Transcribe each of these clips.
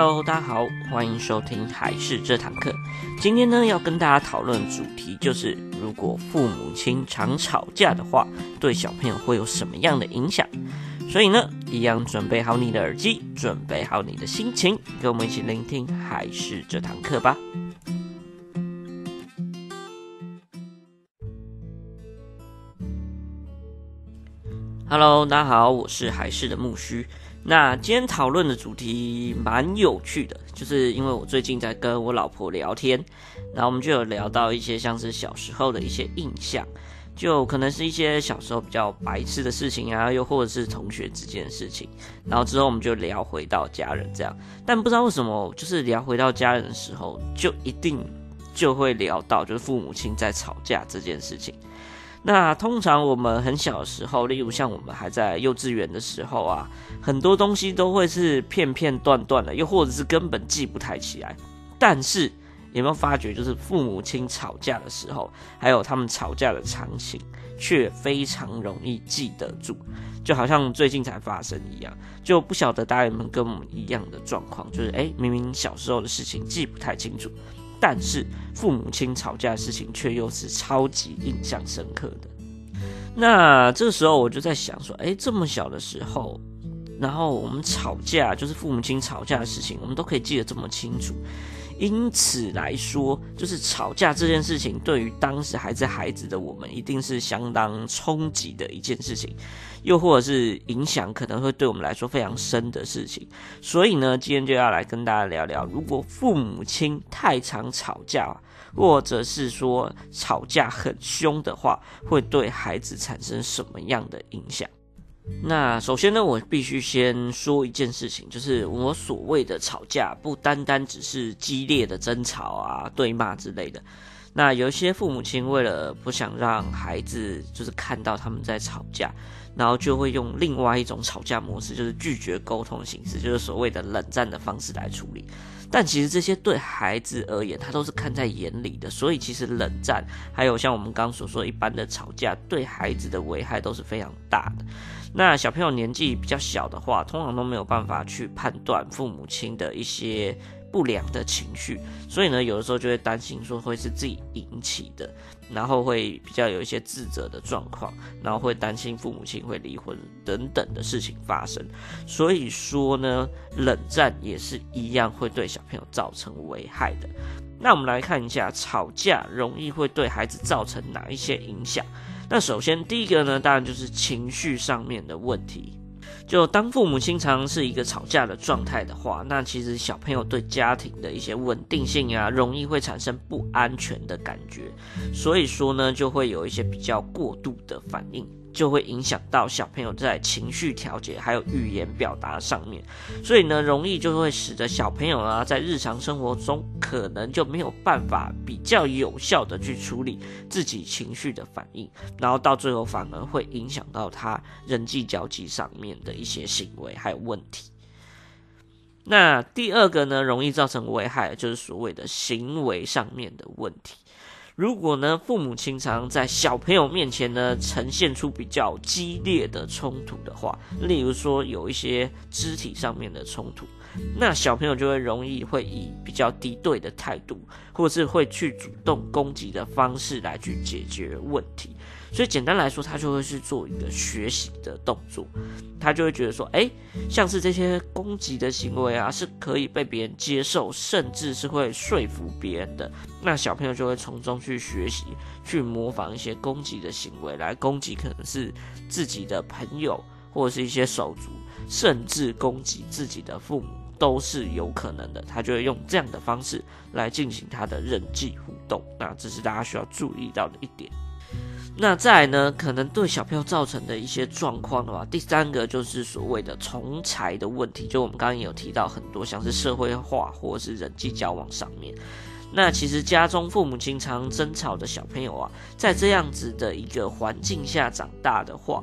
Hello，大家好，欢迎收听还是这堂课。今天呢，要跟大家讨论主题就是，如果父母亲常吵架的话，对小朋友会有什么样的影响？所以呢，一样准备好你的耳机，准备好你的心情，跟我们一起聆听还是这堂课吧。Hello，大家好，我是海事的木须。那今天讨论的主题蛮有趣的，就是因为我最近在跟我老婆聊天，然后我们就有聊到一些像是小时候的一些印象，就可能是一些小时候比较白痴的事情啊，又或者是同学之间的事情，然后之后我们就聊回到家人这样，但不知道为什么，就是聊回到家人的时候，就一定就会聊到就是父母亲在吵架这件事情。那通常我们很小的时候，例如像我们还在幼稚园的时候啊，很多东西都会是片片段段的，又或者是根本记不太起来。但是有没有发觉，就是父母亲吵架的时候，还有他们吵架的场景，却非常容易记得住，就好像最近才发生一样。就不晓得大家有没有跟我们一样的状况，就是诶，明明小时候的事情记不太清楚。但是父母亲吵架的事情却又是超级印象深刻的。那这个时候我就在想说，哎，这么小的时候，然后我们吵架，就是父母亲吵架的事情，我们都可以记得这么清楚。因此来说，就是吵架这件事情，对于当时还是孩子的我们，一定是相当冲击的一件事情，又或者是影响可能会对我们来说非常深的事情。所以呢，今天就要来跟大家聊聊，如果父母亲太常吵架，或者是说吵架很凶的话，会对孩子产生什么样的影响？那首先呢，我必须先说一件事情，就是我所谓的吵架，不单单只是激烈的争吵啊、对骂之类的。那有一些父母亲为了不想让孩子就是看到他们在吵架，然后就会用另外一种吵架模式，就是拒绝沟通的形式，就是所谓的冷战的方式来处理。但其实这些对孩子而言，他都是看在眼里的，所以其实冷战，还有像我们刚刚所说一般的吵架，对孩子的危害都是非常大的。那小朋友年纪比较小的话，通常都没有办法去判断父母亲的一些不良的情绪，所以呢，有的时候就会担心说会是自己引起的，然后会比较有一些自责的状况，然后会担心父母亲会离婚等等的事情发生。所以说呢，冷战也是一样会对小朋友造成危害的。那我们来看一下，吵架容易会对孩子造成哪一些影响？那首先第一个呢，当然就是情绪上面的问题。就当父母亲常是一个吵架的状态的话，那其实小朋友对家庭的一些稳定性啊，容易会产生不安全的感觉，所以说呢，就会有一些比较过度的反应。就会影响到小朋友在情绪调节还有语言表达上面，所以呢，容易就会使得小朋友啊，在日常生活中可能就没有办法比较有效的去处理自己情绪的反应，然后到最后反而会影响到他人际交际上面的一些行为还有问题。那第二个呢，容易造成危害就是所谓的行为上面的问题。如果呢，父母亲常在小朋友面前呢，呈现出比较激烈的冲突的话，例如说有一些肢体上面的冲突，那小朋友就会容易会以比较敌对的态度，或是会去主动攻击的方式来去解决问题。所以简单来说，他就会去做一个学习的动作，他就会觉得说，哎，像是这些攻击的行为啊，是可以被别人接受，甚至是会说服别人的。那小朋友就会从中去学习，去模仿一些攻击的行为，来攻击可能是自己的朋友，或者是一些手足，甚至攻击自己的父母，都是有可能的。他就会用这样的方式来进行他的人际互动。那这是大家需要注意到的一点。那再来呢，可能对小朋友造成的一些状况的话，第三个就是所谓的从才的问题，就我们刚刚也有提到很多，像是社会化或是人际交往上面。那其实家中父母经常争吵的小朋友啊，在这样子的一个环境下长大的话，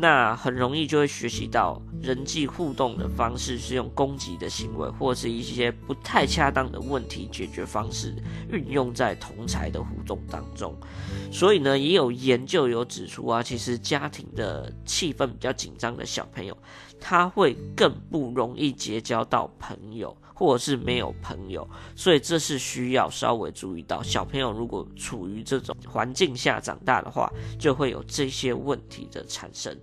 那很容易就会学习到人际互动的方式是用攻击的行为，或是一些不太恰当的问题解决方式运用在同侪的互动当中。所以呢，也有研究有指出啊，其实家庭的气氛比较紧张的小朋友，他会更不容易结交到朋友，或者是没有朋友。所以这是需要稍微注意到，小朋友如果处于这种环境下长大的话，就会有这些问题的产生。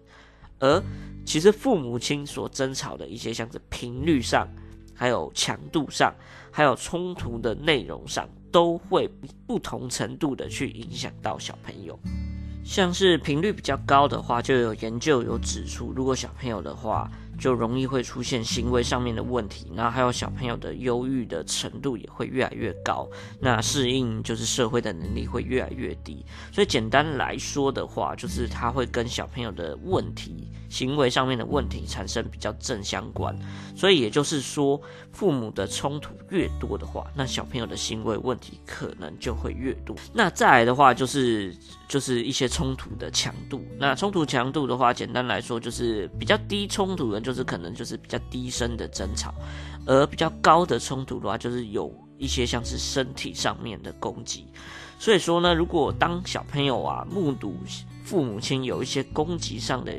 而其实父母亲所争吵的一些，像是频率上，还有强度上，还有冲突的内容上，都会不同程度的去影响到小朋友。像是频率比较高的话，就有研究有指出，如果小朋友的话，就容易会出现行为上面的问题，然后还有小朋友的忧郁的程度也会越来越高，那适应就是社会的能力会越来越低。所以简单来说的话，就是他会跟小朋友的问题、行为上面的问题产生比较正相关。所以也就是说，父母的冲突越多的话，那小朋友的行为问题可能就会越多。那再来的话，就是就是一些冲突的强度。那冲突强度的话，简单来说就是比较低冲突的。就是可能就是比较低声的争吵，而比较高的冲突的话，就是有一些像是身体上面的攻击。所以说呢，如果当小朋友啊目睹父母亲有一些攻击上的，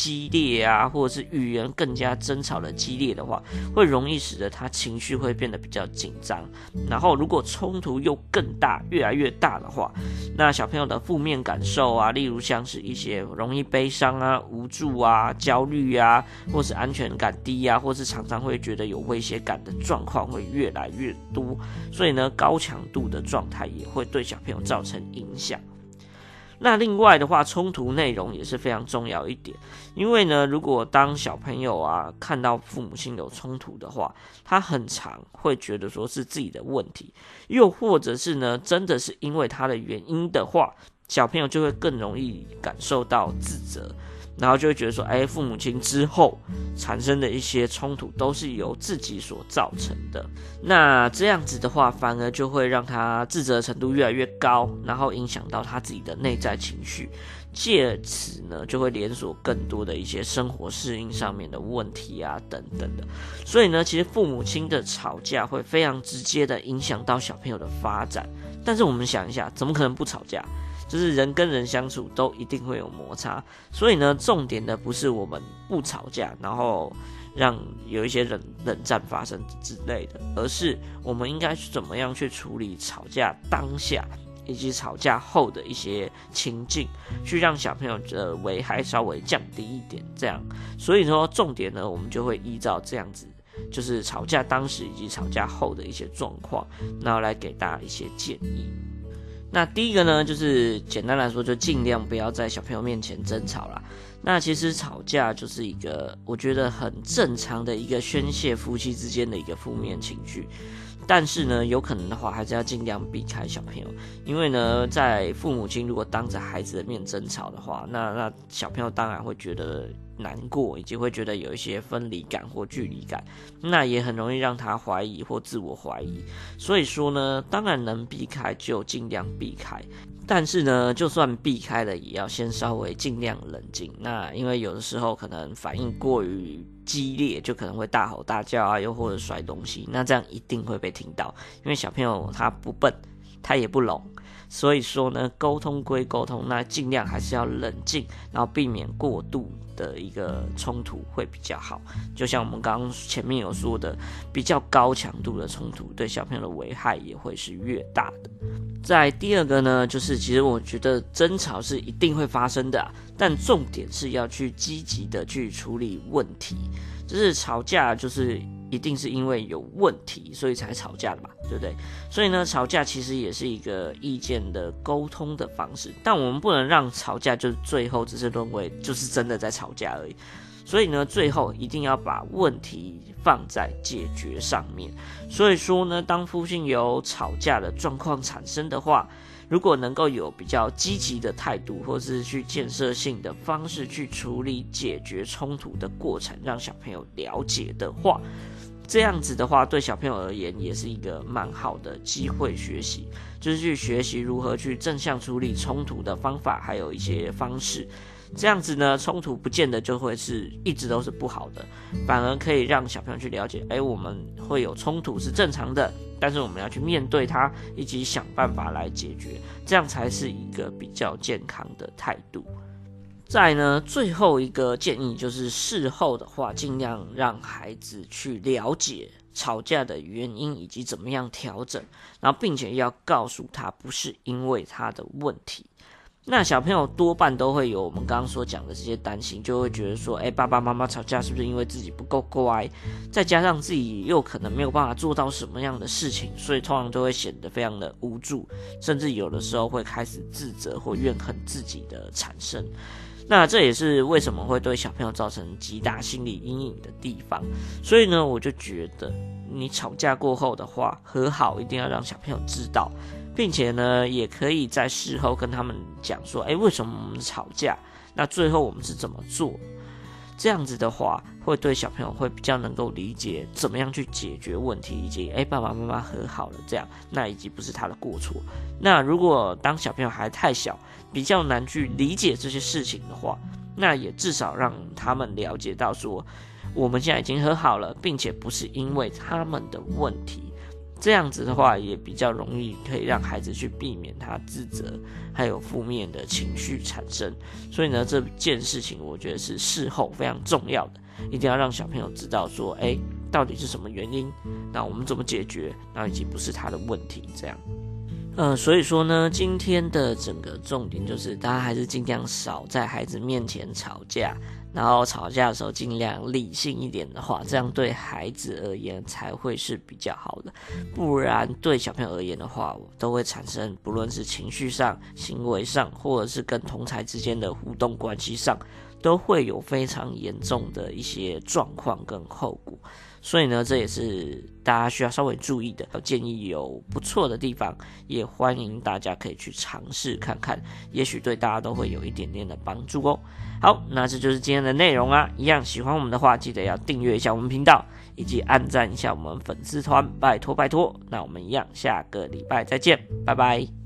激烈啊，或者是语言更加争吵的激烈的话，会容易使得他情绪会变得比较紧张。然后，如果冲突又更大，越来越大的话，那小朋友的负面感受啊，例如像是一些容易悲伤啊、无助啊、焦虑啊，或是安全感低啊，或是常常会觉得有威胁感的状况会越来越多。所以呢，高强度的状态也会对小朋友造成影响。那另外的话，冲突内容也是非常重要一点，因为呢，如果当小朋友啊看到父母亲有冲突的话，他很常会觉得说是自己的问题，又或者是呢，真的是因为他的原因的话，小朋友就会更容易感受到自责。然后就会觉得说，哎，父母亲之后产生的一些冲突都是由自己所造成的。那这样子的话，反而就会让他自责程度越来越高，然后影响到他自己的内在情绪，借此呢，就会连锁更多的一些生活适应上面的问题啊，等等的。所以呢，其实父母亲的吵架会非常直接的影响到小朋友的发展。但是我们想一下，怎么可能不吵架？就是人跟人相处都一定会有摩擦，所以呢，重点的不是我们不吵架，然后让有一些冷冷战发生之类的，而是我们应该去怎么样去处理吵架当下以及吵架后的一些情境，去让小朋友的危害稍微降低一点。这样，所以说重点呢，我们就会依照这样子，就是吵架当时以及吵架后的一些状况，然后来给大家一些建议。那第一个呢，就是简单来说，就尽量不要在小朋友面前争吵啦。那其实吵架就是一个我觉得很正常的一个宣泄夫妻之间的一个负面情绪，但是呢，有可能的话还是要尽量避开小朋友，因为呢，在父母亲如果当着孩子的面争吵的话，那那小朋友当然会觉得。难过，以及会觉得有一些分离感或距离感，那也很容易让他怀疑或自我怀疑。所以说呢，当然能避开就尽量避开，但是呢，就算避开了，也要先稍微尽量冷静。那因为有的时候可能反应过于激烈，就可能会大吼大叫啊，又或者摔东西，那这样一定会被听到。因为小朋友他不笨，他也不聋。所以说呢，沟通归沟通，那尽量还是要冷静，然后避免过度的一个冲突会比较好。就像我们刚刚前面有说的，比较高强度的冲突对小朋友的危害也会是越大的。在第二个呢，就是其实我觉得争吵是一定会发生的，但重点是要去积极的去处理问题，就是吵架就是。一定是因为有问题，所以才吵架的嘛，对不对？所以呢，吵架其实也是一个意见的沟通的方式，但我们不能让吵架就是最后只是沦为就是真的在吵架而已。所以呢，最后一定要把问题放在解决上面。所以说呢，当夫妻有吵架的状况产生的话，如果能够有比较积极的态度，或是去建设性的方式去处理解决冲突的过程，让小朋友了解的话。这样子的话，对小朋友而言也是一个蛮好的机会学习，就是去学习如何去正向处理冲突的方法，还有一些方式。这样子呢，冲突不见得就会是一直都是不好的，反而可以让小朋友去了解，哎，我们会有冲突是正常的，但是我们要去面对它，以及想办法来解决，这样才是一个比较健康的态度。再呢，最后一个建议就是事后的话，尽量让孩子去了解吵架的原因以及怎么样调整，然后并且要告诉他不是因为他的问题。那小朋友多半都会有我们刚刚所讲的这些担心，就会觉得说，诶，爸爸妈妈吵架是不是因为自己不够乖？再加上自己又可能没有办法做到什么样的事情，所以通常都会显得非常的无助，甚至有的时候会开始自责或怨恨自己的产生。那这也是为什么会对小朋友造成极大心理阴影的地方。所以呢，我就觉得你吵架过后的话，和好一定要让小朋友知道，并且呢，也可以在事后跟他们讲说，诶，为什么我们吵架？那最后我们是怎么做？这样子的话，会对小朋友会比较能够理解怎么样去解决问题，以及诶，爸爸妈妈和好了，这样那已经不是他的过错。那如果当小朋友还太小，比较难去理解这些事情的话，那也至少让他们了解到说，我们现在已经和好了，并且不是因为他们的问题。这样子的话，也比较容易可以让孩子去避免他自责，还有负面的情绪产生。所以呢，这件事情我觉得是事后非常重要的，一定要让小朋友知道说，哎，到底是什么原因，那我们怎么解决，那已经不是他的问题。这样，呃，所以说呢，今天的整个重点就是，大家还是尽量少在孩子面前吵架。然后吵架的时候尽量理性一点的话，这样对孩子而言才会是比较好的。不然对小朋友而言的话，都会产生不论是情绪上、行为上，或者是跟同侪之间的互动关系上，都会有非常严重的一些状况跟后果。所以呢，这也是大家需要稍微注意的。建议有不错的地方，也欢迎大家可以去尝试看看，也许对大家都会有一点点的帮助哦。好，那这就是今天的内容啊。一样喜欢我们的话，记得要订阅一下我们频道，以及按赞一下我们粉丝团，拜托拜托。那我们一样，下个礼拜再见，拜拜。